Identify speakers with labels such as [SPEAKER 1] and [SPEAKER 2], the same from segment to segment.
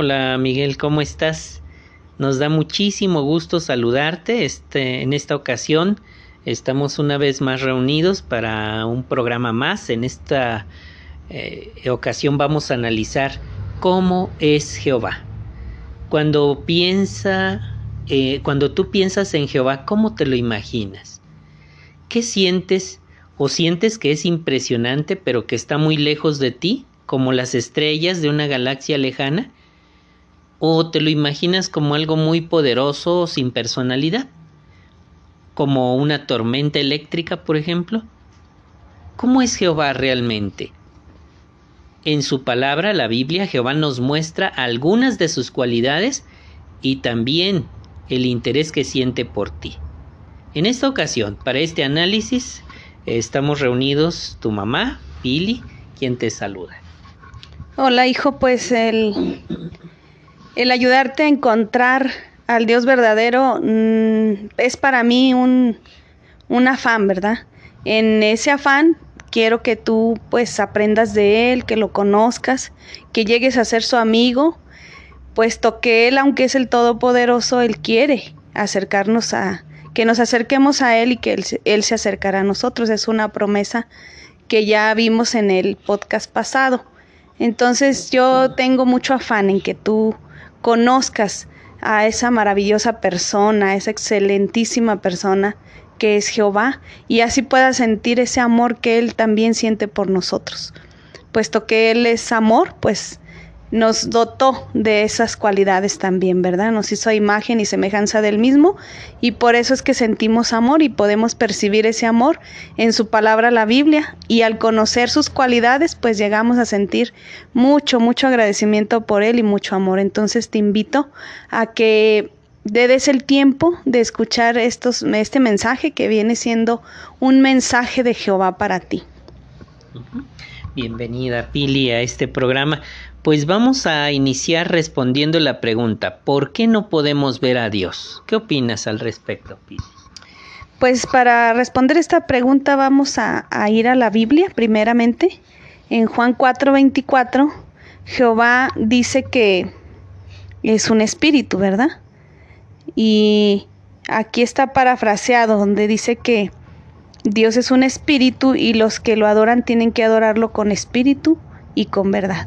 [SPEAKER 1] Hola Miguel, ¿cómo estás? Nos da muchísimo gusto saludarte. Este, en esta ocasión estamos una vez más reunidos para un programa más. En esta eh, ocasión vamos a analizar cómo es Jehová. Cuando piensa, eh, cuando tú piensas en Jehová, ¿cómo te lo imaginas? ¿Qué sientes o sientes que es impresionante pero que está muy lejos de ti, como las estrellas de una galaxia lejana? ¿O te lo imaginas como algo muy poderoso sin personalidad? ¿Como una tormenta eléctrica, por ejemplo? ¿Cómo es Jehová realmente? En su palabra, la Biblia, Jehová nos muestra algunas de sus cualidades y también el interés que siente por ti. En esta ocasión, para este análisis, estamos reunidos tu mamá, Pili, quien te saluda.
[SPEAKER 2] Hola, hijo, pues el el ayudarte a encontrar al Dios verdadero mm, es para mí un, un afán, ¿verdad? En ese afán quiero que tú pues aprendas de Él, que lo conozcas, que llegues a ser su amigo, puesto que Él, aunque es el Todopoderoso, Él quiere acercarnos a, que nos acerquemos a Él y que él, él, se acercará a nosotros. Es una promesa que ya vimos en el podcast pasado. Entonces yo tengo mucho afán en que tú conozcas a esa maravillosa persona, a esa excelentísima persona que es Jehová, y así puedas sentir ese amor que Él también siente por nosotros. Puesto que Él es amor, pues nos dotó de esas cualidades también, ¿verdad? Nos hizo imagen y semejanza del mismo y por eso es que sentimos amor y podemos percibir ese amor en su palabra la Biblia y al conocer sus cualidades pues llegamos a sentir mucho, mucho agradecimiento por él y mucho amor. Entonces te invito a que des el tiempo de escuchar estos, este mensaje que viene siendo un mensaje de Jehová para ti.
[SPEAKER 1] Bienvenida Pili a este programa. Pues vamos a iniciar respondiendo la pregunta, ¿por qué no podemos ver a Dios? ¿Qué opinas al respecto, Pili?
[SPEAKER 2] Pues para responder esta pregunta vamos a, ir a la Biblia primeramente. En Juan 4:24, Jehová dice que es un espíritu, ¿verdad? Y aquí está parafraseado donde dice que Dios es un espíritu y los que lo adoran tienen que adorarlo con espíritu y con verdad.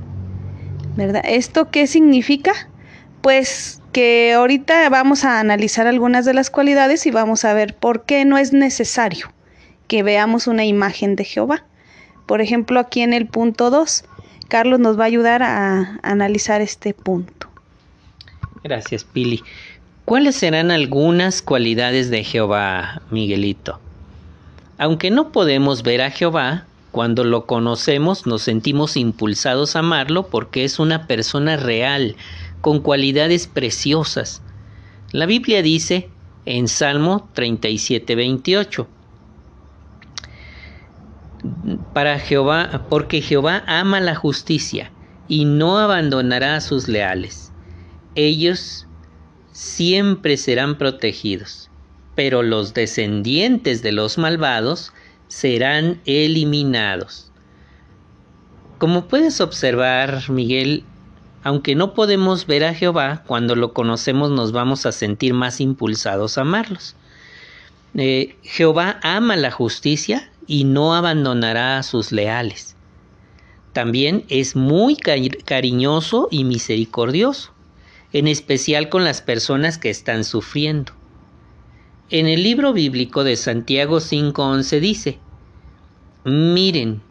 [SPEAKER 2] ¿Verdad? ¿Esto qué significa? Pues que ahorita vamos a analizar algunas de las cualidades y vamos a ver por qué no es necesario que veamos una imagen de Jehová. Por ejemplo, aquí en el punto 2, Carlos nos va a ayudar a analizar este punto.
[SPEAKER 1] Gracias, Pili. ¿Cuáles serán algunas cualidades de Jehová, Miguelito? Aunque no podemos ver a Jehová, cuando lo conocemos nos sentimos impulsados a amarlo porque es una persona real, con cualidades preciosas. La Biblia dice en Salmo 37, 28, para Jehová, porque Jehová ama la justicia y no abandonará a sus leales. Ellos siempre serán protegidos, pero los descendientes de los malvados serán eliminados. Como puedes observar, Miguel, aunque no podemos ver a Jehová, cuando lo conocemos nos vamos a sentir más impulsados a amarlos. Eh, Jehová ama la justicia y no abandonará a sus leales. También es muy cariñoso y misericordioso, en especial con las personas que están sufriendo. En el libro bíblico de Santiago 5.11 dice, Miren,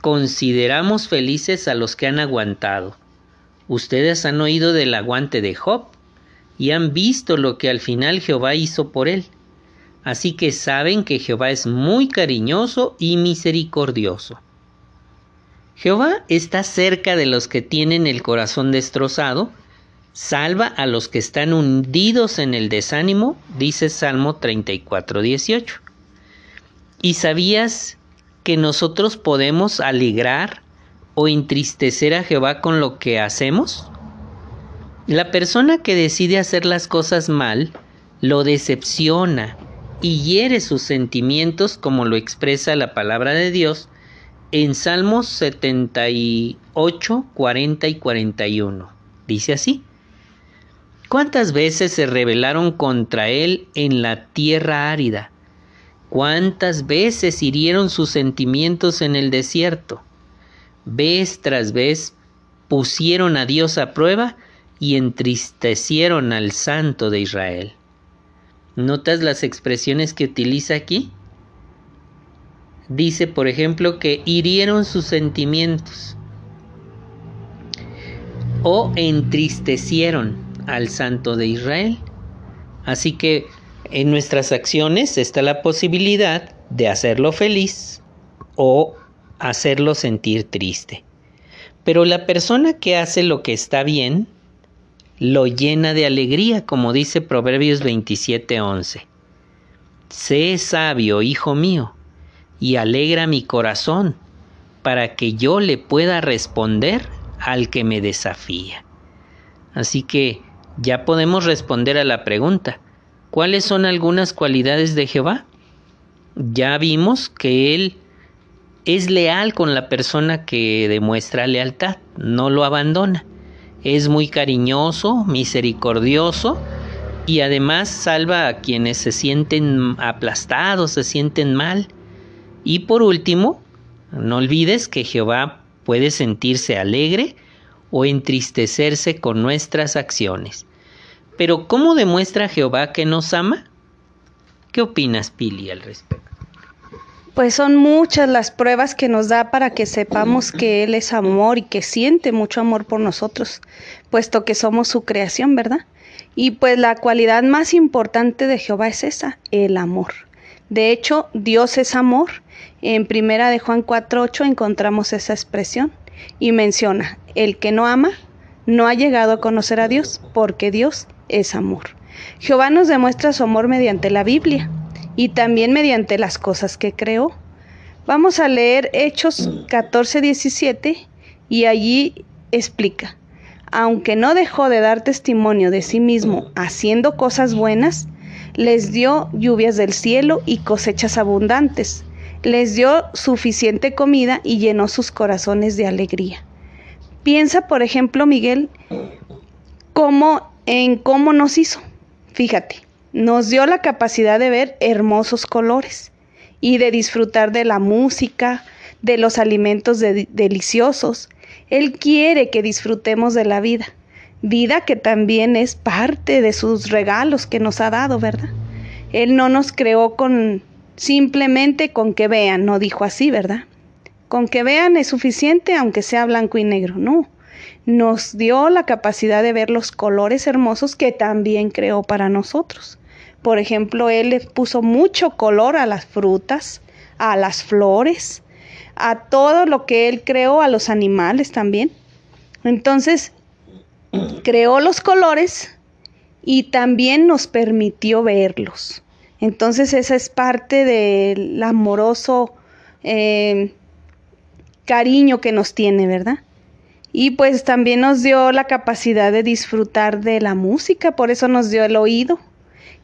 [SPEAKER 1] consideramos felices a los que han aguantado. Ustedes han oído del aguante de Job y han visto lo que al final Jehová hizo por él. Así que saben que Jehová es muy cariñoso y misericordioso. Jehová está cerca de los que tienen el corazón destrozado salva a los que están hundidos en el desánimo, dice Salmo 34, 18. ¿Y sabías que nosotros podemos alegrar o entristecer a Jehová con lo que hacemos? La persona que decide hacer las cosas mal lo decepciona y hiere sus sentimientos como lo expresa la palabra de Dios en Salmos 78, 40 y 41 Dice así. ¿Cuántas veces se rebelaron contra él en la tierra árida? ¿Cuántas veces hirieron sus sentimientos en el desierto? Vez tras vez pusieron a Dios a prueba y entristecieron al Santo de Israel. ¿Notas las expresiones que utiliza aquí? Dice, por ejemplo, que hirieron sus sentimientos o entristecieron al Santo de Israel. Así que en nuestras acciones está la posibilidad de hacerlo feliz o hacerlo sentir triste. Pero la persona que hace lo que está bien, lo llena de alegría, como dice Proverbios 27:11. Sé sabio, hijo mío, y alegra mi corazón, para que yo le pueda responder al que me desafía. Así que ya podemos responder a la pregunta, ¿cuáles son algunas cualidades de Jehová? Ya vimos que Él es leal con la persona que demuestra lealtad, no lo abandona. Es muy cariñoso, misericordioso y además salva a quienes se sienten aplastados, se sienten mal. Y por último, no olvides que Jehová puede sentirse alegre o entristecerse con nuestras acciones. Pero ¿cómo demuestra Jehová que nos ama? ¿Qué opinas, Pili, al respecto?
[SPEAKER 2] Pues son muchas las pruebas que nos da para que sepamos que Él es amor y que siente mucho amor por nosotros, puesto que somos su creación, ¿verdad? Y pues la cualidad más importante de Jehová es esa, el amor. De hecho, Dios es amor. En primera de Juan 4:8 encontramos esa expresión y menciona, el que no ama no ha llegado a conocer a Dios, porque Dios es amor. Jehová nos demuestra su amor mediante la Biblia y también mediante las cosas que creó. Vamos a leer Hechos 14, 17 y allí explica, aunque no dejó de dar testimonio de sí mismo haciendo cosas buenas, les dio lluvias del cielo y cosechas abundantes, les dio suficiente comida y llenó sus corazones de alegría. Piensa, por ejemplo, Miguel, cómo, en cómo nos hizo. Fíjate, nos dio la capacidad de ver hermosos colores y de disfrutar de la música, de los alimentos deliciosos. Él quiere que disfrutemos de la vida, vida que también es parte de sus regalos que nos ha dado, ¿verdad? Él no nos creó con simplemente con que vean, no dijo así, ¿verdad? Con que vean es suficiente aunque sea blanco y negro, no. Nos dio la capacidad de ver los colores hermosos que también creó para nosotros. Por ejemplo, Él le puso mucho color a las frutas, a las flores, a todo lo que Él creó, a los animales también. Entonces, creó los colores y también nos permitió verlos. Entonces, esa es parte del amoroso eh, cariño que nos tiene, ¿verdad? Y pues también nos dio la capacidad de disfrutar de la música, por eso nos dio el oído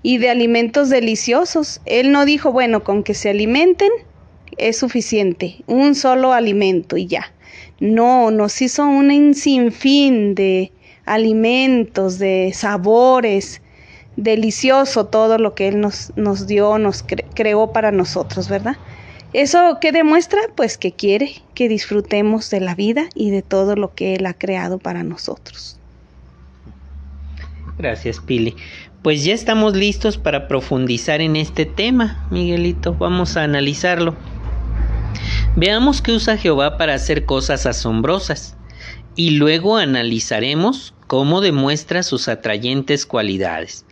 [SPEAKER 2] y de alimentos deliciosos. Él no dijo, bueno, con que se alimenten es suficiente, un solo alimento y ya. No, nos hizo un sinfín de alimentos, de sabores, delicioso todo lo que Él nos, nos dio, nos creó para nosotros, ¿verdad? ¿Eso qué demuestra? Pues que quiere que disfrutemos de la vida y de todo lo que Él ha creado para nosotros.
[SPEAKER 1] Gracias, Pili. Pues ya estamos listos para profundizar en este tema, Miguelito. Vamos a analizarlo. Veamos qué usa Jehová para hacer cosas asombrosas y luego analizaremos cómo demuestra sus atrayentes cualidades.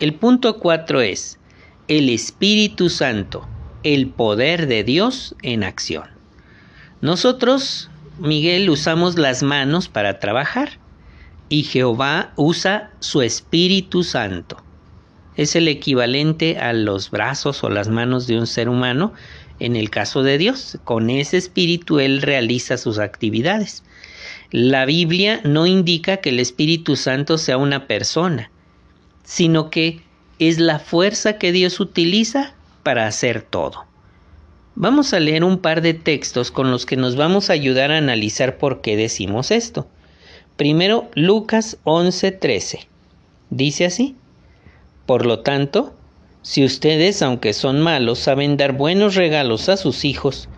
[SPEAKER 1] El punto 4 es el Espíritu Santo, el poder de Dios en acción. Nosotros, Miguel, usamos las manos para trabajar y Jehová usa su Espíritu Santo. Es el equivalente a los brazos o las manos de un ser humano en el caso de Dios. Con ese espíritu Él realiza sus actividades. La Biblia no indica que el Espíritu Santo sea una persona, sino que es la fuerza que Dios utiliza para hacer todo. Vamos a leer un par de textos con los que nos vamos a ayudar a analizar por qué decimos esto. Primero, Lucas 11:13. Dice así, Por lo tanto, si ustedes, aunque son malos, saben dar buenos regalos a sus hijos,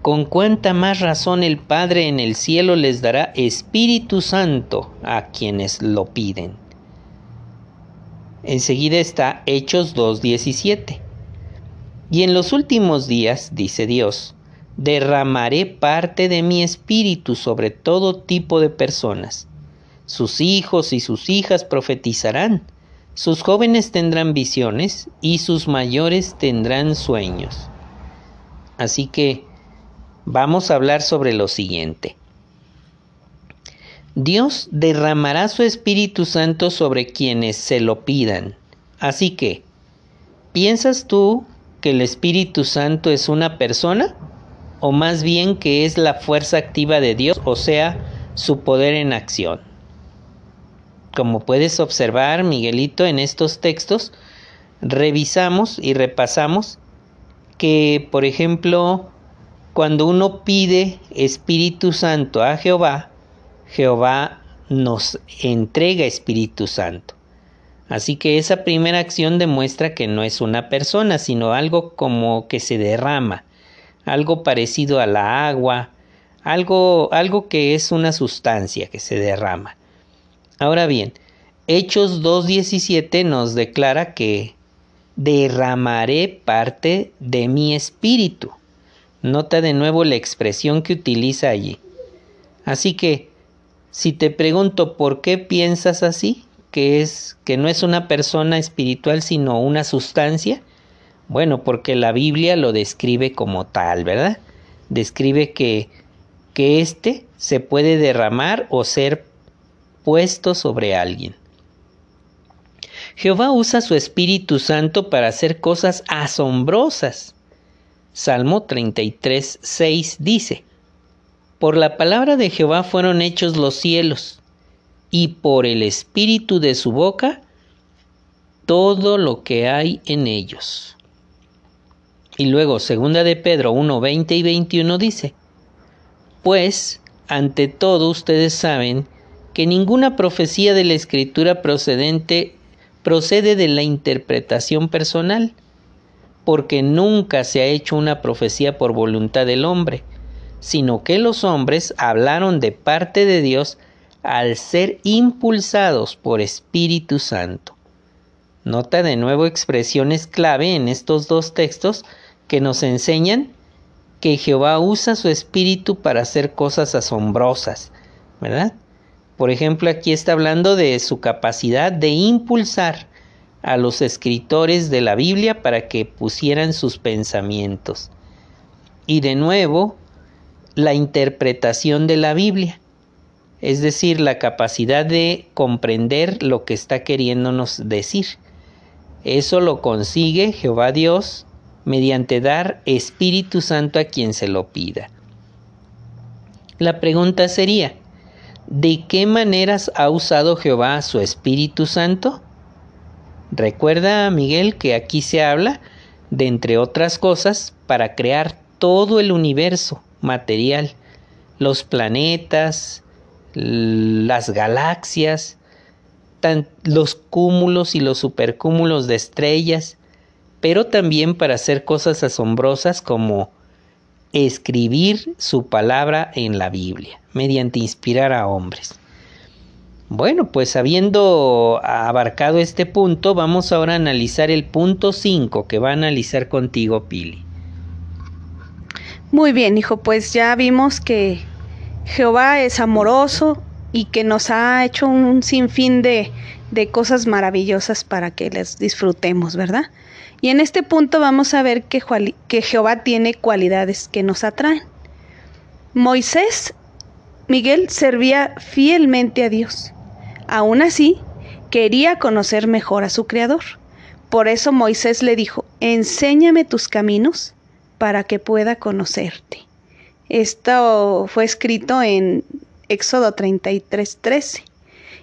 [SPEAKER 1] con cuánta más razón el Padre en el cielo les dará Espíritu Santo a quienes lo piden. Enseguida está Hechos 2.17. Y en los últimos días, dice Dios, derramaré parte de mi espíritu sobre todo tipo de personas. Sus hijos y sus hijas profetizarán, sus jóvenes tendrán visiones y sus mayores tendrán sueños. Así que vamos a hablar sobre lo siguiente. Dios derramará su Espíritu Santo sobre quienes se lo pidan. Así que, ¿piensas tú que el Espíritu Santo es una persona? ¿O más bien que es la fuerza activa de Dios, o sea, su poder en acción? Como puedes observar, Miguelito, en estos textos, revisamos y repasamos que, por ejemplo, cuando uno pide Espíritu Santo a Jehová, Jehová nos entrega Espíritu Santo. Así que esa primera acción demuestra que no es una persona, sino algo como que se derrama, algo parecido a la agua, algo, algo que es una sustancia que se derrama. Ahora bien, Hechos 2.17 nos declara que derramaré parte de mi espíritu. Nota de nuevo la expresión que utiliza allí. Así que, si te pregunto por qué piensas así, que es que no es una persona espiritual sino una sustancia, bueno, porque la Biblia lo describe como tal, ¿verdad? Describe que que éste se puede derramar o ser puesto sobre alguien. Jehová usa su Espíritu Santo para hacer cosas asombrosas. Salmo 33, 6 dice, Por la palabra de Jehová fueron hechos los cielos, y por el espíritu de su boca todo lo que hay en ellos. Y luego, segunda de Pedro 1, 20 y 21 dice, Pues, ante todo ustedes saben que ninguna profecía de la escritura procedente procede de la interpretación personal, porque nunca se ha hecho una profecía por voluntad del hombre, sino que los hombres hablaron de parte de Dios al ser impulsados por Espíritu Santo. Nota de nuevo expresiones clave en estos dos textos que nos enseñan que Jehová usa su espíritu para hacer cosas asombrosas, ¿verdad? Por ejemplo, aquí está hablando de su capacidad de impulsar a los escritores de la Biblia para que pusieran sus pensamientos. Y de nuevo, la interpretación de la Biblia, es decir, la capacidad de comprender lo que está queriéndonos decir. Eso lo consigue Jehová Dios mediante dar Espíritu Santo a quien se lo pida. La pregunta sería, ¿de qué maneras ha usado Jehová su Espíritu Santo? Recuerda, Miguel, que aquí se habla de, entre otras cosas, para crear todo el universo material, los planetas, las galaxias, los cúmulos y los supercúmulos de estrellas, pero también para hacer cosas asombrosas como escribir su palabra en la Biblia, mediante inspirar a hombres. Bueno, pues habiendo abarcado este punto, vamos ahora a analizar el punto 5 que va a analizar contigo, Pili.
[SPEAKER 2] Muy bien, hijo, pues ya vimos que Jehová es amoroso y que nos ha hecho un sinfín de, de cosas maravillosas para que las disfrutemos, ¿verdad? Y en este punto vamos a ver que, que Jehová tiene cualidades que nos atraen. Moisés, Miguel, servía fielmente a Dios Aún así, quería conocer mejor a su Creador. Por eso Moisés le dijo, enséñame tus caminos para que pueda conocerte. Esto fue escrito en Éxodo 33, 13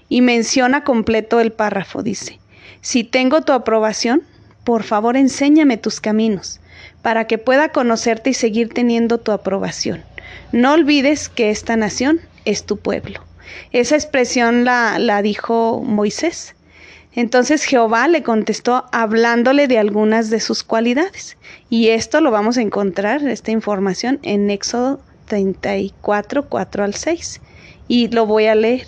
[SPEAKER 2] y menciona completo el párrafo. Dice, si tengo tu aprobación, por favor enséñame tus caminos para que pueda conocerte y seguir teniendo tu aprobación. No olvides que esta nación es tu pueblo Esa expresión la, la dijo Moisés. Entonces Jehová le contestó hablándole de algunas de sus cualidades. Y esto lo vamos a encontrar, esta información, en Éxodo 34, 4 al 6. Y lo voy a leer.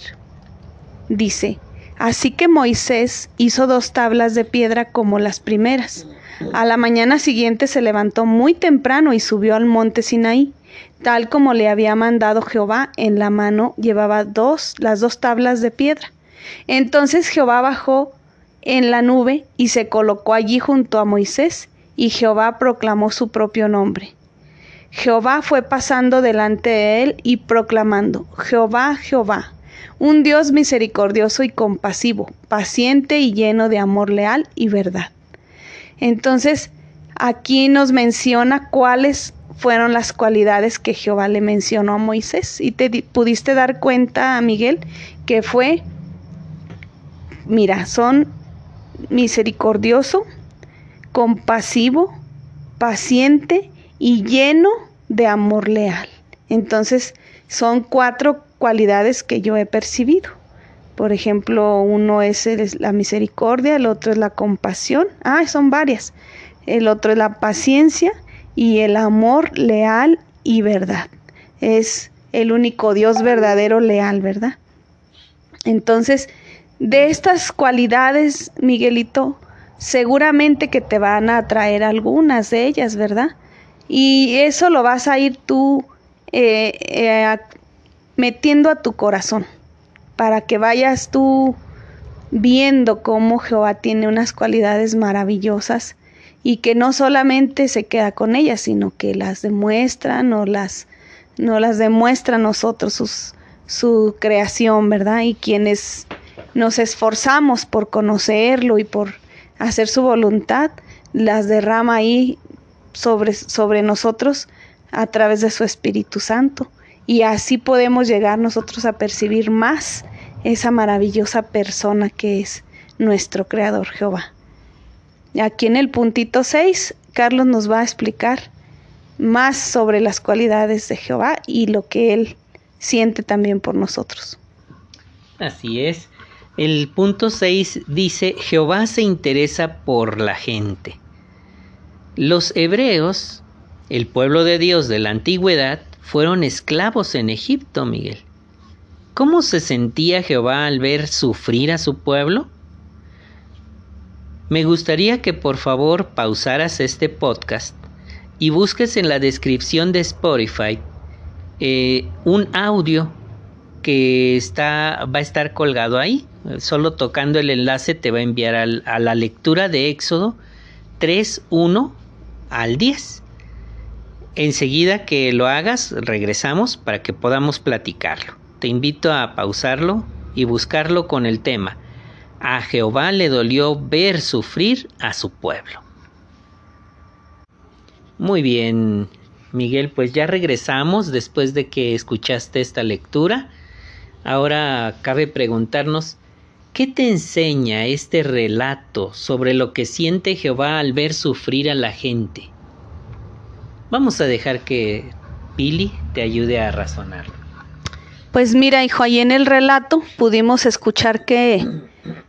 [SPEAKER 2] Dice, así que Moisés hizo dos tablas de piedra como las primeras. A la mañana siguiente se levantó muy temprano y subió al monte Sinaí, tal como le había mandado Jehová. En la mano llevaba dos, las dos tablas de piedra. Entonces Jehová bajó en la nube y se colocó allí junto a Moisés, y Jehová proclamó su propio nombre. Jehová fue pasando delante de él y proclamando, Jehová, Jehová, un Dios misericordioso y compasivo, paciente y lleno de amor leal y verdad. Entonces, aquí nos menciona cuáles fueron las cualidades que Jehová le mencionó a Moisés. Y te pudiste dar cuenta, Miguel, que fue, mira, son misericordioso, compasivo, paciente y lleno de amor leal. Entonces, son cuatro cualidades que yo he percibido. Por ejemplo, uno es la misericordia, el otro es la compasión, ah, son varias. El otro es la paciencia y el amor leal y verdad. Es el único Dios verdadero leal, ¿verdad? Entonces, de estas cualidades, Miguelito, seguramente que te van a traer algunas de ellas, ¿verdad? Y eso lo vas a ir tú eh, eh, metiendo a tu corazón para que vayas tú viendo cómo Jehová tiene unas cualidades maravillosas y que no solamente se queda con ellas, sino que las demuestra, no las, no las demuestra a nosotros su creación, ¿verdad? Y quienes nos esforzamos por conocerlo y por hacer su voluntad, las derrama ahí sobre, sobre nosotros a través de su Espíritu Santo. Y así podemos llegar nosotros a percibir más esa maravillosa persona que es nuestro Creador Jehová. Aquí en el puntito 6, Carlos nos va a explicar más sobre las cualidades de Jehová y lo que Él siente también por nosotros.
[SPEAKER 1] Así es. El punto 6 dice, Jehová se interesa por la gente. Los hebreos, el pueblo de Dios de la antigüedad, fueron esclavos en Egipto, Miguel. ¿Cómo se sentía Jehová al ver sufrir a su pueblo? Me gustaría que por favor pausaras este podcast y busques en la descripción de Spotify eh, un audio que está, va a estar colgado ahí. Solo tocando el enlace te va a enviar a la lectura de Éxodo 3, 1 al 10. Enseguida que lo hagas, regresamos para que podamos platicarlo. Te invito a pausarlo y buscarlo con el tema. A Jehová le dolió ver sufrir a su pueblo. Muy bien, Miguel, pues ya regresamos después de que escuchaste esta lectura. Ahora cabe preguntarnos, ¿qué te enseña este relato sobre lo que siente Jehová al ver sufrir a la gente? Vamos a dejar que Pili te ayude a razonarlo.
[SPEAKER 2] Pues mira, hijo, ahí en el relato pudimos escuchar que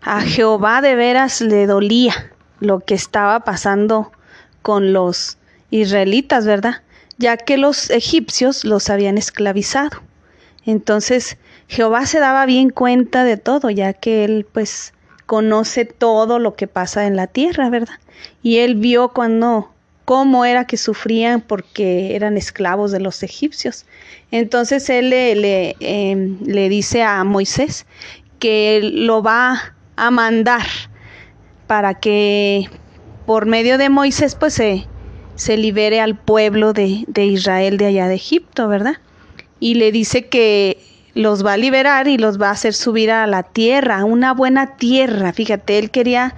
[SPEAKER 2] a Jehová de veras le dolía lo que estaba pasando con los israelitas, ¿verdad? Ya que los egipcios los habían esclavizado. Entonces Jehová se daba bien cuenta de todo, ya que él pues conoce todo lo que pasa en la tierra, ¿verdad? Y él vio cuando cómo era que sufrían porque eran esclavos de los egipcios. Entonces él le, le, em, le dice a Moisés que lo va a mandar para que por medio de Moisés pues se, se libere al pueblo de, de Israel de allá de Egipto, ¿verdad? Y le dice que los va a liberar y los va a hacer subir a la tierra, una buena tierra. Fíjate, él quería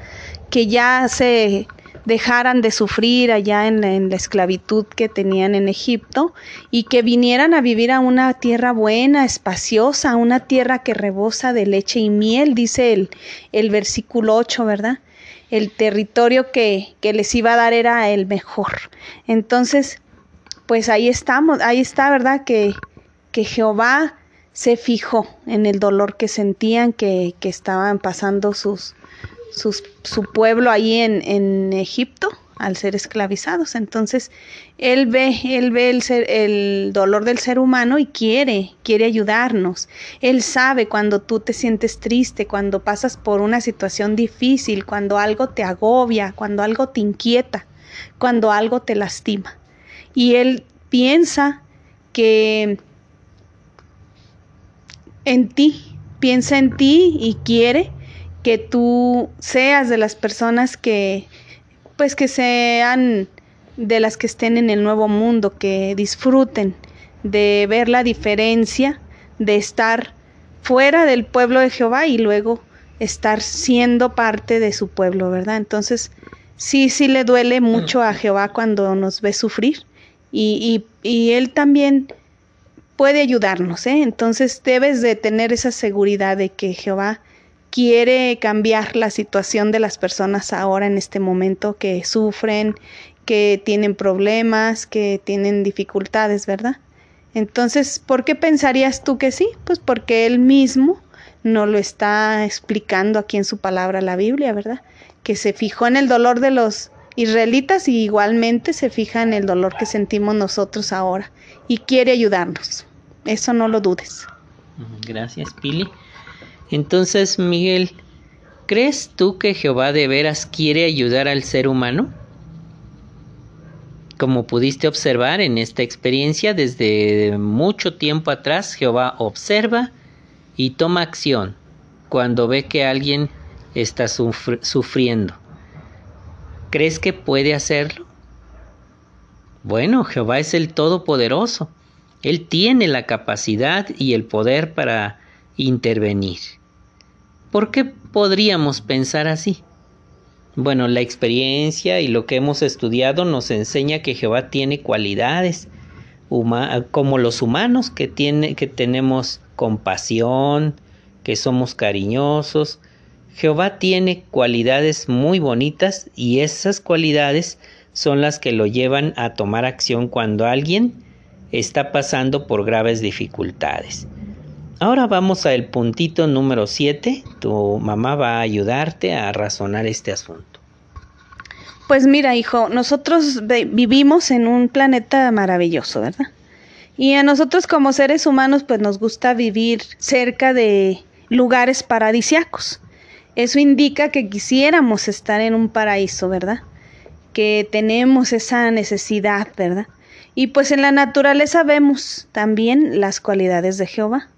[SPEAKER 2] que ya se dejaran de sufrir allá en la, esclavitud que tenían en Egipto y que vinieran a vivir a una tierra buena, espaciosa, una tierra que rebosa de leche y miel, dice el, el versículo 8, ¿verdad? El territorio que, que les iba a dar era el mejor. Entonces, pues ahí estamos, ahí está, ¿verdad? Que, que Jehová se fijó en el dolor que sentían que, que estaban pasando sus, sus, su pueblo ahí en, en Egipto al ser esclavizados. Entonces, él ve, él ve el, el dolor del ser humano y quiere, quiere ayudarnos. Él sabe cuando tú te sientes triste, cuando pasas por una situación difícil, cuando algo te agobia, cuando algo te inquieta, cuando algo te lastima. Y él piensa que en ti, piensa en ti y quiere que tú seas de las personas que pues que sean de las que estén en el nuevo mundo, que disfruten de ver la diferencia de estar fuera del pueblo de Jehová y luego estar siendo parte de su pueblo, ¿verdad? Entonces, sí, sí le duele mucho a Jehová cuando nos ve sufrir y, y, y Él también puede ayudarnos, ¿eh? Entonces debes de tener esa seguridad de que Jehová quiere cambiar la situación de las personas ahora en este momento que sufren, que tienen problemas, que tienen dificultades, ¿verdad? Entonces, ¿por qué pensarías tú que sí? Pues porque él mismo no lo está explicando aquí en su palabra la Biblia, ¿verdad? Que se fijó en el dolor de los israelitas y igualmente se fija en el dolor que sentimos nosotros ahora y quiere ayudarnos. Eso no lo dudes.
[SPEAKER 1] Gracias, Pili. Entonces, Miguel, ¿crees tú que Jehová de veras quiere ayudar al ser humano? Como pudiste observar en esta experiencia, desde mucho tiempo atrás Jehová observa y toma acción cuando ve que alguien está sufriendo. ¿Crees que puede hacerlo? Bueno, Jehová es el Todopoderoso. Él tiene la capacidad y el poder para intervenir. ¿Por qué podríamos pensar así? Bueno, la experiencia y lo que hemos estudiado nos enseña que Jehová tiene cualidades como los humanos que, tiene, que tenemos compasión, que somos cariñosos. Jehová tiene cualidades muy bonitas y esas cualidades son las que lo llevan a tomar acción cuando alguien está pasando por graves dificultades. Ahora vamos al puntito número 7. Tu mamá va a ayudarte a razonar este asunto.
[SPEAKER 2] Pues mira, hijo, nosotros vivimos en un planeta maravilloso, ¿verdad? Y a nosotros como seres humanos pues nos gusta vivir cerca de lugares paradisiacos. Eso indica que quisiéramos estar en un paraíso, ¿verdad? Que tenemos esa necesidad, ¿verdad? Y pues en la naturaleza vemos también las cualidades de Jehová.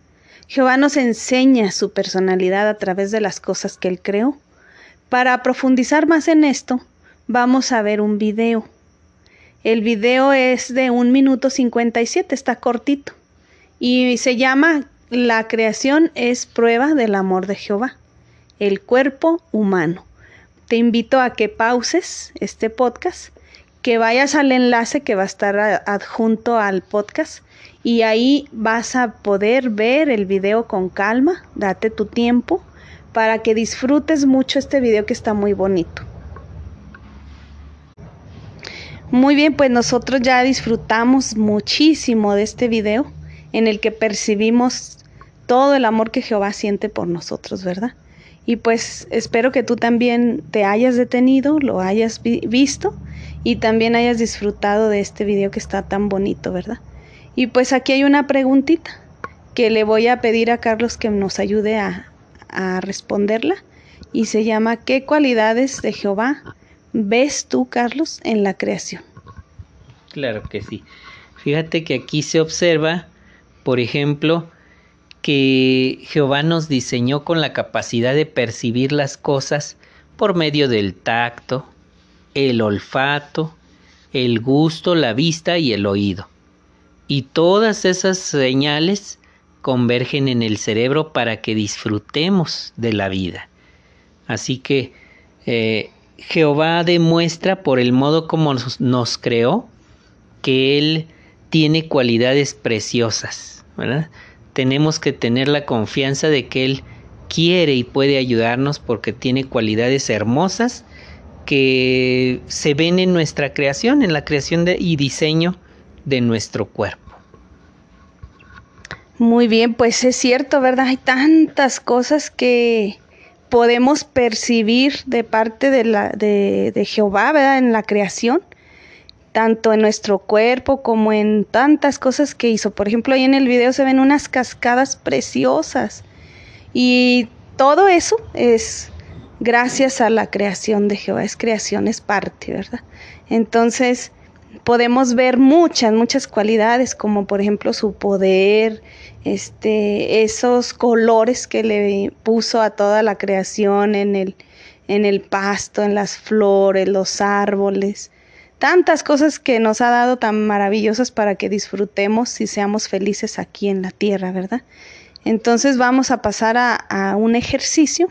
[SPEAKER 2] Jehová nos enseña su personalidad a través de las cosas que Él creó. Para profundizar más en esto, vamos a ver un video. El video es de un minuto 57, está cortito. Y se llama La creación es prueba del amor de Jehová, el cuerpo humano. Te invito a que pauses este podcast, que vayas al enlace que va a estar adjunto al podcast y ahí vas a poder ver el video con calma, date tu tiempo para que disfrutes mucho este video que está muy bonito. Muy bien, pues nosotros ya disfrutamos muchísimo de este video en el que percibimos todo el amor que Jehová siente por nosotros, ¿verdad? Y pues espero que tú también te hayas detenido, lo hayas visto y también hayas disfrutado de este video que está tan bonito, ¿verdad? Y pues aquí hay una preguntita que le voy a pedir a Carlos que nos ayude a, responderla y se llama ¿qué cualidades de Jehová ves tú, Carlos, en la creación?
[SPEAKER 1] Claro que sí. Fíjate que aquí se observa, por ejemplo, que Jehová nos diseñó con la capacidad de percibir las cosas por medio del tacto, el olfato, el gusto, la vista y el oído. Y todas esas señales convergen en el cerebro para que disfrutemos de la vida. Así que eh, Jehová demuestra por el modo como nos, creó que Él tiene cualidades preciosas. Tenemos que tener la confianza de que Él quiere y puede ayudarnos porque tiene cualidades hermosas que se ven en nuestra creación, en la creación y diseño de nuestro cuerpo.
[SPEAKER 2] Muy bien, pues es cierto, ¿verdad? Hay tantas cosas que podemos percibir de parte de, la, de, de Jehová, ¿verdad? En la creación, tanto en nuestro cuerpo como en tantas cosas que hizo. Por ejemplo, ahí en el video se ven unas cascadas preciosas y todo eso es gracias a la creación de Jehová, es creación, es parte, ¿verdad? Entonces, podemos ver muchas, muchas cualidades, como por ejemplo su poder, este, esos colores que le puso a toda la creación en el, en el pasto, en las flores, los árboles, tantas cosas que nos ha dado tan maravillosas para que disfrutemos y seamos felices aquí en la tierra, ¿verdad? Entonces vamos a pasar a, un ejercicio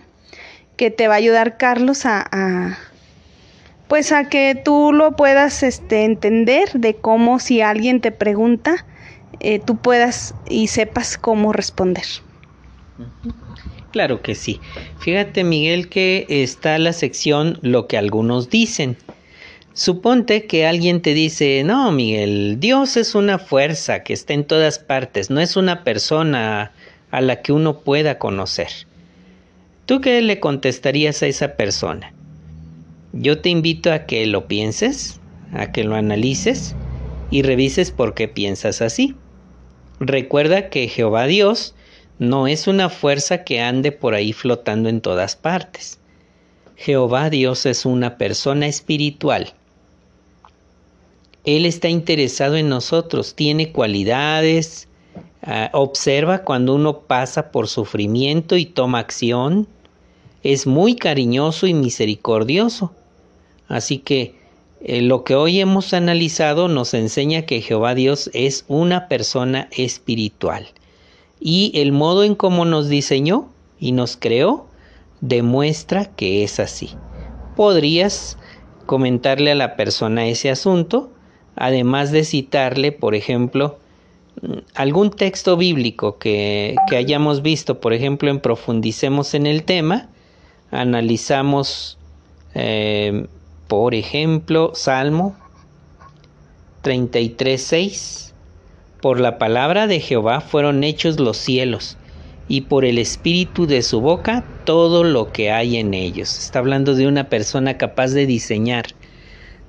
[SPEAKER 2] que te va a ayudar, Carlos, a pues a que tú lo puedas este, entender de cómo si alguien te pregunta, eh, tú puedas y sepas cómo responder.
[SPEAKER 1] Claro que sí. Fíjate Miguel que está la sección lo que algunos dicen. Suponte que alguien te dice, no Miguel, Dios es una fuerza que está en todas partes, no es una persona a la que uno pueda conocer. ¿Tú qué le contestarías a esa persona? Yo te invito a que lo pienses, a que lo analices y revises por qué piensas así. Recuerda que Jehová Dios no es una fuerza que ande por ahí flotando en todas partes. Jehová Dios es una persona espiritual. Él está interesado en nosotros, tiene cualidades, ah, observa cuando uno pasa por sufrimiento y toma acción, es muy cariñoso y misericordioso. Así que eh, lo que hoy hemos analizado nos enseña que Jehová Dios es una persona espiritual. Y el modo en cómo nos diseñó y nos creó demuestra que es así. Podrías comentarle a la persona ese asunto, además de citarle, por ejemplo, mm, algún texto bíblico que, que hayamos visto, por ejemplo, en Profundicemos en el tema, analizamos eh, por ejemplo, Salmo 33.6. Por la palabra de Jehová fueron hechos los cielos, y por el espíritu de su boca todo lo que hay en ellos. Está hablando de una persona capaz de diseñar,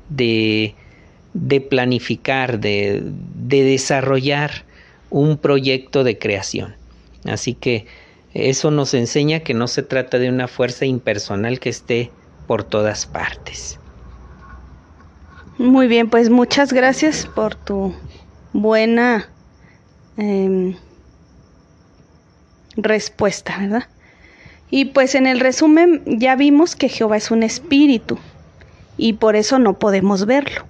[SPEAKER 1] de, de planificar, de, de desarrollar un proyecto de creación. Así que eso nos enseña que no se trata de una fuerza impersonal que esté por todas partes.
[SPEAKER 2] Muy bien, pues muchas gracias por tu buena em, respuesta, ¿verdad? Y pues en el resumen ya vimos que Jehová es un espíritu y por eso no podemos verlo,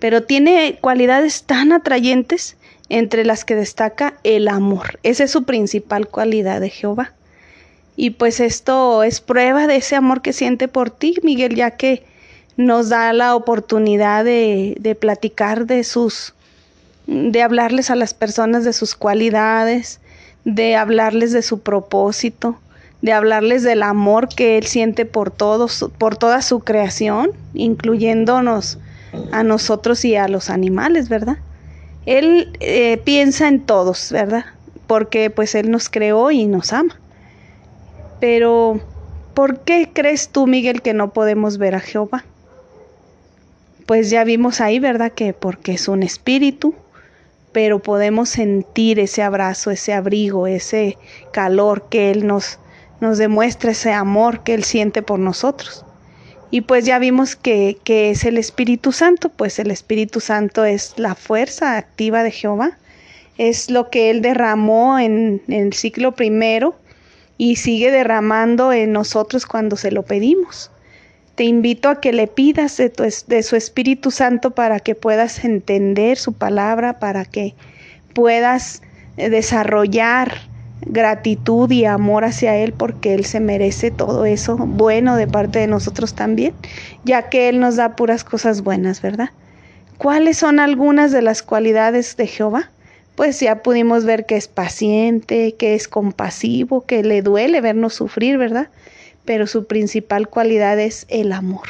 [SPEAKER 2] pero tiene cualidades tan atrayentes entre las que destaca el amor. Esa es su principal cualidad de Jehová. Y pues esto es prueba de ese amor que siente por ti, Miguel, ya que nos da la oportunidad de, de platicar de sus, de hablarles a las personas de sus cualidades, de hablarles de su propósito, de hablarles del amor que él siente por todos, por toda su creación, incluyéndonos a nosotros y a los animales, ¿verdad? Él eh, piensa en todos, ¿verdad? Porque pues él nos creó y nos ama. Pero, ¿por qué crees tú, Miguel, que no podemos ver a Jehová? pues ya vimos ahí, ¿verdad? Que porque es un espíritu, pero podemos sentir ese abrazo, ese abrigo, ese calor que Él nos, nos demuestra, ese amor que Él siente por nosotros. Y pues ya vimos que, que es el Espíritu Santo, pues el Espíritu Santo es la fuerza activa de Jehová, es lo que Él derramó en, el ciclo primero y sigue derramando en nosotros cuando se lo pedimos. Te invito a que le pidas de, su Espíritu Santo para que puedas entender su palabra, para que puedas desarrollar gratitud y amor hacia Él porque Él se merece todo eso bueno de parte de nosotros también, ya que Él nos da puras cosas buenas, ¿verdad? ¿Cuáles son algunas de las cualidades de Jehová? Pues ya pudimos ver que es paciente, que es compasivo, que le duele vernos sufrir, ¿verdad? pero su principal cualidad es el amor.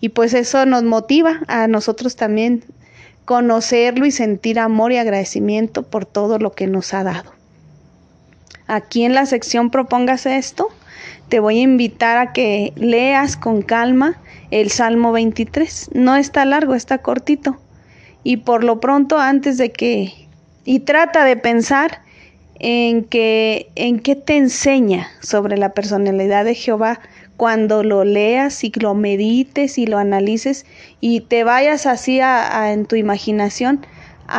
[SPEAKER 2] Y pues eso nos motiva a nosotros también conocerlo y sentir amor y agradecimiento por todo lo que nos ha dado. Aquí en la sección propongas esto, te voy a invitar a que leas con calma el Salmo 23. No está largo, está cortito. Y por lo pronto, antes de que... Y trata de pensar en que en qué te enseña sobre la personalidad de Jehová cuando lo leas y lo medites y lo analices y te vayas así a, en tu imaginación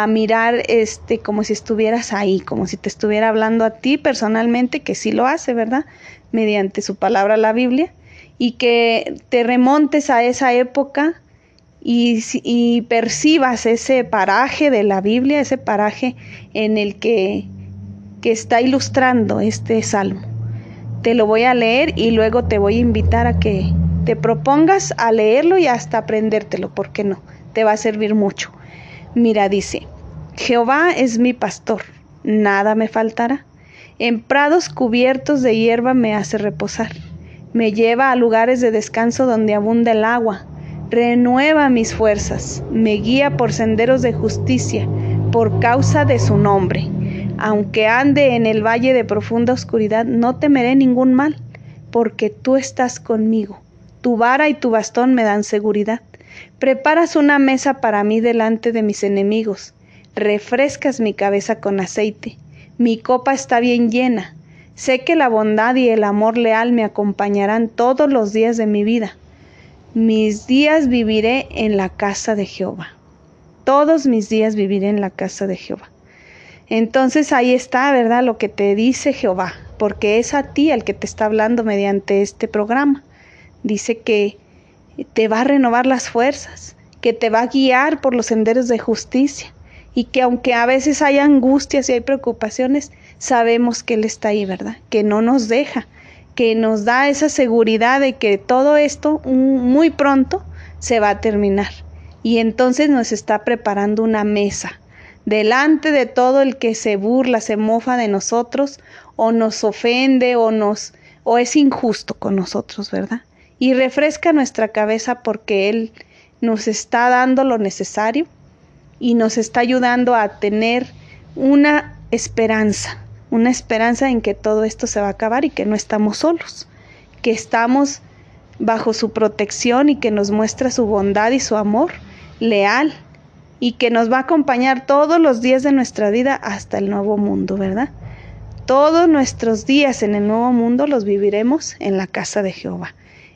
[SPEAKER 2] a mirar este como si estuvieras ahí, como si te estuviera hablando a ti personalmente, que sí lo hace, ¿verdad? Mediante su palabra la Biblia, y que te remontes a esa época y, y percibas ese paraje de la Biblia, ese paraje en el que, que está ilustrando este salmo te lo voy a leer y luego te voy a invitar a que te propongas a leerlo y hasta aprendértelo, ¿por qué no? Te va a servir mucho. Mira, dice, Jehová es mi pastor, nada me faltará. En prados cubiertos de hierba me hace reposar. Me lleva a lugares de descanso donde abunda el agua. Renueva mis fuerzas. Me guía por senderos de justicia, por causa de su nombre. Aunque ande en el valle de profunda oscuridad, no temeré ningún mal, porque tú estás conmigo. Tu vara y tu bastón me dan seguridad. Preparas una mesa para mí delante de mis enemigos. Refrescas mi cabeza con aceite. Mi copa está bien llena. Sé que la bondad y el amor leal me acompañarán todos los días de mi vida. Mis días viviré en la casa de Jehová. Todos mis días viviré en la casa de Jehová. Entonces ahí está, ¿verdad? Lo que te dice Jehová, porque es a ti el que te está hablando mediante este programa. Dice que te va a renovar las fuerzas, que te va a guiar por los senderos de justicia y que aunque a veces hay angustias y hay preocupaciones, sabemos que Él está ahí, ¿verdad? Que no nos deja, que nos da esa seguridad de que todo esto muy pronto se va a terminar. Y entonces nos está preparando una mesa delante de todo el que se burla, se mofa de nosotros o nos ofende o nos o es injusto con nosotros, ¿verdad? Y refresca nuestra cabeza porque él nos está dando lo necesario y nos está ayudando a tener una esperanza, una esperanza en que todo esto se va a acabar y que no estamos solos, que estamos bajo su protección y que nos muestra su bondad y su amor leal y que nos va a acompañar todos los días de nuestra vida hasta el nuevo mundo, ¿verdad? Todos nuestros días en el nuevo mundo los viviremos en la casa de Jehová.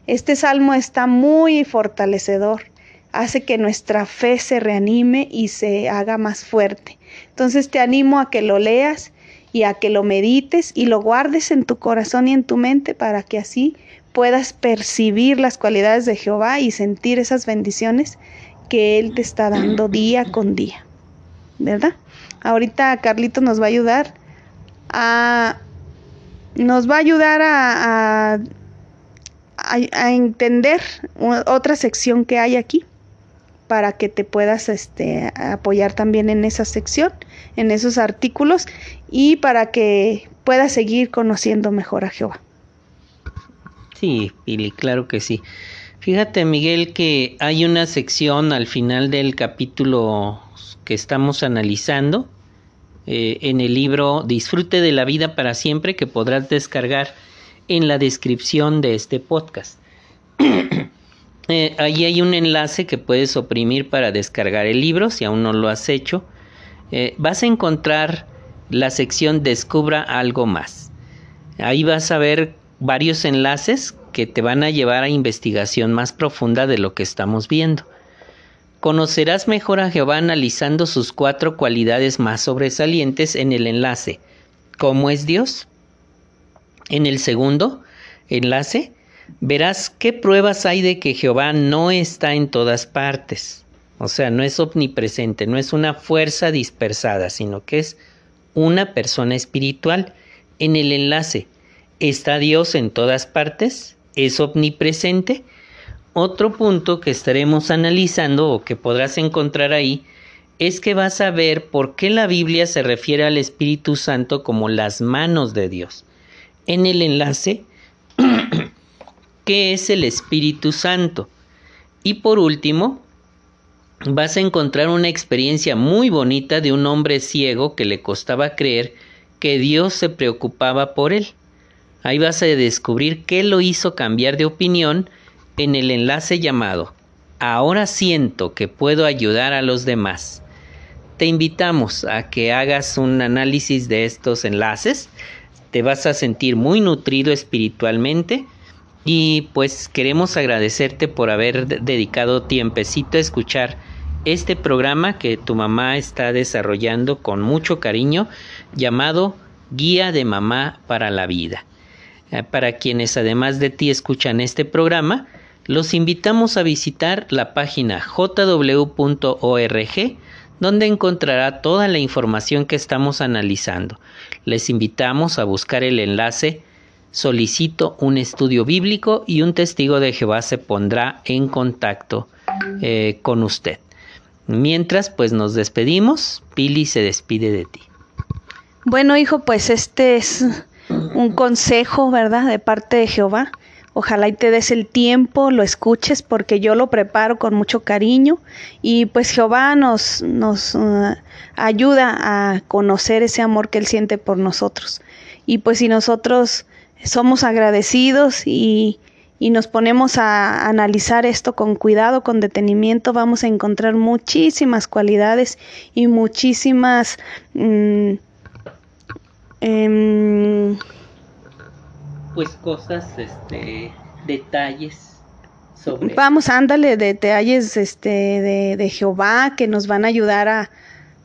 [SPEAKER 2] Este salmo está muy fortalecedor, hace que nuestra fe se reanime y se haga más fuerte. Entonces te animo a que lo leas y a que lo medites y lo guardes en tu corazón y en tu mente para que así puedas percibir las cualidades de Jehová y sentir esas bendiciones que Él te está dando día con día, ¿verdad? Ahorita Carlito nos va a ayudar a, nos va a ayudar a, a, a entender otra sección que hay aquí para que te puedas este, apoyar también en esa sección, en esos artículos y para que puedas seguir conociendo mejor a Jehová.
[SPEAKER 1] Sí, Pili, claro que sí. Fíjate, Miguel, que hay una sección al final del capítulo que estamos analizando eh, en el libro Disfrute de la vida para siempre que podrás descargar en la descripción de este podcast. eh, ahí hay un enlace que puedes oprimir para descargar el libro si aún no lo has hecho. Eh, vas a encontrar la sección Descubra algo más. Ahí vas a ver varios enlaces que te van a llevar a investigación más profunda de lo que estamos viendo. Conocerás mejor a Jehová analizando sus cuatro cualidades más sobresalientes en el enlace ¿Cómo es Dios? En el segundo enlace verás qué pruebas hay de que Jehová no está en todas partes. O sea, no es omnipresente, no es una fuerza dispersada, sino que es una persona espiritual. En el enlace, ¿está Dios en todas partes? es omnipresente. Otro punto que estaremos analizando o que podrás encontrar ahí es que vas a ver por qué la Biblia se refiere al Espíritu Santo como las manos de Dios. En el enlace, ¿qué es el Espíritu Santo? Y por último, vas a encontrar una experiencia muy bonita de un hombre ciego que le costaba creer que que Dios se preocupaba por él. Ahí vas a descubrir qué lo hizo cambiar de opinión en el enlace llamado Ahora siento que puedo ayudar a los demás. Te invitamos a que hagas un análisis de estos enlaces. Te vas a sentir muy nutrido espiritualmente y pues queremos agradecerte por haber dedicado tiempecito a escuchar este programa que tu mamá está desarrollando con mucho cariño llamado Guía de Mamá para la Vida. Eh, para quienes además de ti escuchan este programa, los invitamos a visitar la página jw.org donde encontrará toda la información que estamos analizando. Les invitamos a buscar el enlace Solicito un estudio bíblico y un testigo de Jehová se pondrá en contacto eh, con usted. Mientras, pues nos despedimos. Pili se despide de ti.
[SPEAKER 2] Bueno, hijo, pues este es un consejo, ¿verdad? De parte de Jehová. Ojalá y te des el tiempo, lo escuches, porque yo lo preparo con mucho cariño y pues Jehová nos, nos uh, ayuda a conocer ese amor que Él siente por nosotros. Y pues si nosotros somos agradecidos y, y nos ponemos a analizar esto con cuidado, con detenimiento, vamos a encontrar muchísimas cualidades y muchísimas... Mm,
[SPEAKER 1] Em, pues cosas, este, detalles sobre...
[SPEAKER 2] Vamos, ándale, detalles este, de, de Jehová que nos van a ayudar a,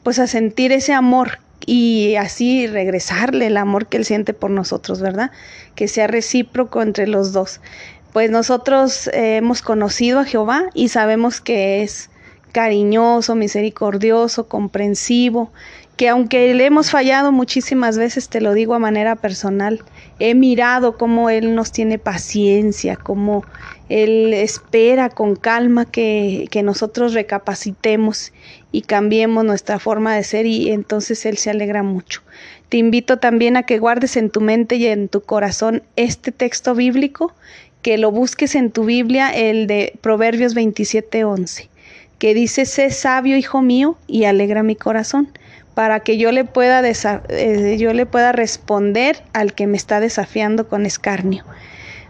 [SPEAKER 2] pues a sentir ese amor y así regresarle el amor que él siente por nosotros, ¿verdad? Que sea recíproco entre los dos. Pues nosotros hemos conocido a Jehová y sabemos que es cariñoso, misericordioso, comprensivo, que aunque le hemos fallado muchísimas veces, te lo digo a manera personal, he mirado cómo Él nos tiene paciencia, cómo Él espera con calma que, que nosotros recapacitemos y cambiemos nuestra forma de ser y entonces Él se alegra mucho. Te invito también a que guardes en tu mente y en tu corazón este texto bíblico, que lo busques en tu Biblia, el de Proverbios 27:11, que dice, sé sabio, hijo mío, y alegra mi corazón para que yo le pueda eh, yo le pueda responder al que me está desafiando con escarnio.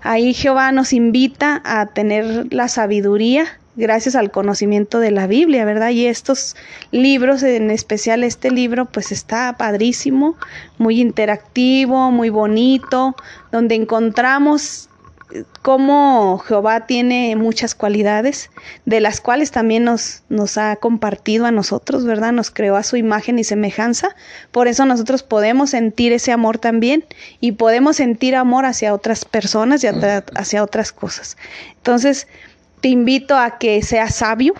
[SPEAKER 2] Ahí Jehová nos invita a tener la sabiduría gracias al conocimiento de la Biblia, ¿verdad? Y estos libros, en especial este libro, pues está padrísimo, muy interactivo, muy bonito, donde encontramos cómo Jehová tiene muchas cualidades, de las cuales también nos, nos ha compartido a nosotros, ¿verdad? Nos creó a su imagen y semejanza. Por eso nosotros podemos sentir ese amor también y podemos sentir amor hacia otras personas y hacia otras cosas. Entonces, te invito a que seas sabio,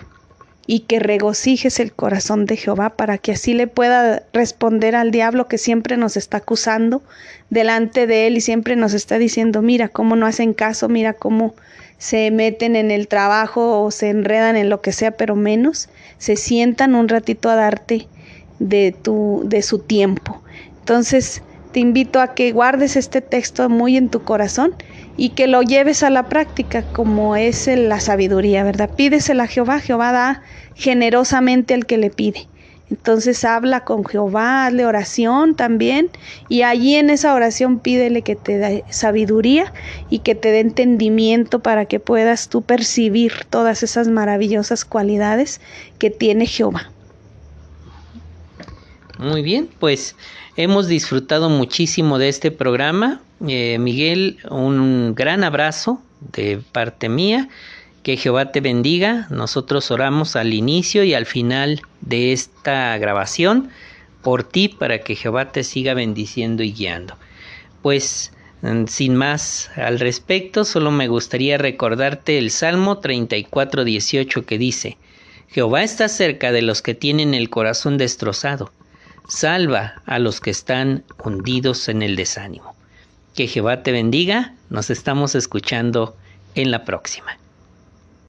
[SPEAKER 2] y que regocijes el corazón de Jehová para que así le pueda responder al diablo que siempre nos está acusando delante de él y siempre nos está diciendo, mira cómo no hacen caso, mira cómo se meten en el trabajo o se enredan en lo que sea, pero menos se sientan un ratito a darte de tu de su tiempo. Entonces, te invito a que guardes este texto muy en tu corazón y que lo lleves a la práctica como es la sabiduría, ¿verdad? Pídesela a Jehová, Jehová da generosamente al que le pide. Entonces habla con Jehová, hazle oración también y allí en esa oración pídele que te dé sabiduría y que te dé entendimiento para que puedas tú percibir todas esas maravillosas cualidades que tiene Jehová.
[SPEAKER 1] Muy bien, pues hemos disfrutado muchísimo de este programa. Eh, Miguel, un gran abrazo de parte mía. Que Jehová te bendiga. Nosotros oramos al inicio y al final de esta grabación por ti para que Jehová te siga bendiciendo y guiando. Pues mm, sin más al respecto, solo me gustaría recordarte el Salmo 34, 18 que dice, Jehová está cerca de los que tienen el corazón destrozado salva a los que están hundidos en el desánimo. Que Jehová te bendiga, nos estamos escuchando en la próxima.